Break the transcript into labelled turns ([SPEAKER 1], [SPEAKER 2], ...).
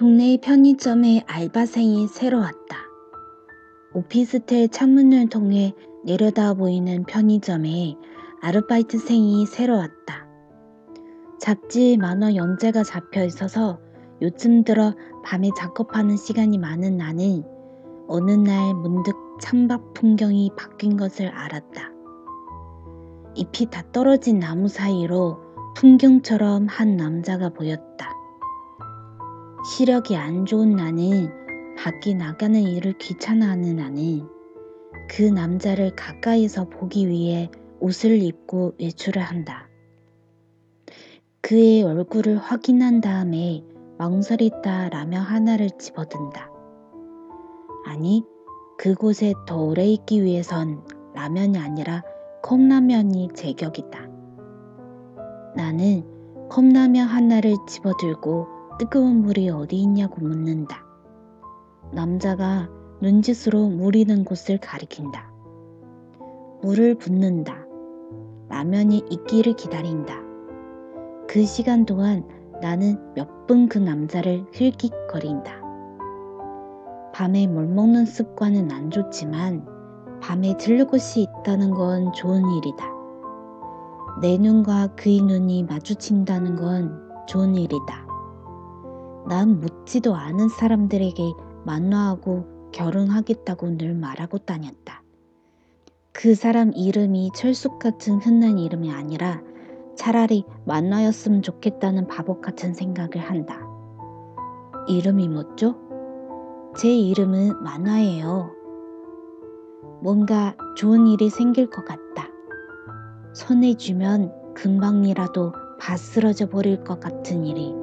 [SPEAKER 1] 편의점에 알바생이 새로 왔다. 오피스텔 창문을 통해 내려다 보이는 편의점에 아르바이트생이 새로 왔다. 잡지 만화 연재가 잡혀 있어서 요즘 들어 밤에 작업하는 시간이 많은 나는 어느 날 문득 창밖 풍경이 바뀐 것을 알았다. 잎이 다 떨어진 나무 사이로 풍경처럼 한 남자가 보였다. 시력이 안 좋은 나는 밖에 나가는 일을 귀찮아하는 나는 그 남자를 가까이서 보기 위해 옷을 입고 외출을 한다. 그의 얼굴을 확인한 다음에 망설이다 라면 하나를 집어든다. 아니, 그곳에 더 오래 있기 위해선 라면이 아니라 컵라면이 제격이다. 나는 컵라면 하나를 집어들고 뜨거운 물이 어디 있냐고 묻는다. 남자가 눈짓으로 물 있는 곳을 가리킨다. 물을 붓는다. 라면이 익기를 기다린다. 그 시간 동안 나는 몇 분 그 남자를 힐깃거린다. 밤에 물 먹는 습관은 안 좋지만 밤에 들를 곳이 있다는 건 좋은 일이다. 내 눈과 그의 눈이 마주친다는 건 좋은 일이다. 난 묻지도 않은 사람들에게 만나하고 결혼하겠다고 늘 말하고 다녔다. 그 사람 이름이 철숙 같은 흔한 이름이 아니라 차라리 만나였으면 좋겠다는 바보 같은 생각을 한다. 이름이 뭐죠? 제 이름은 만화예요. 뭔가 좋은 일이 생길 것 같다. 손에 쥐면 금방이라도 바스러져 버릴 것 같은 일이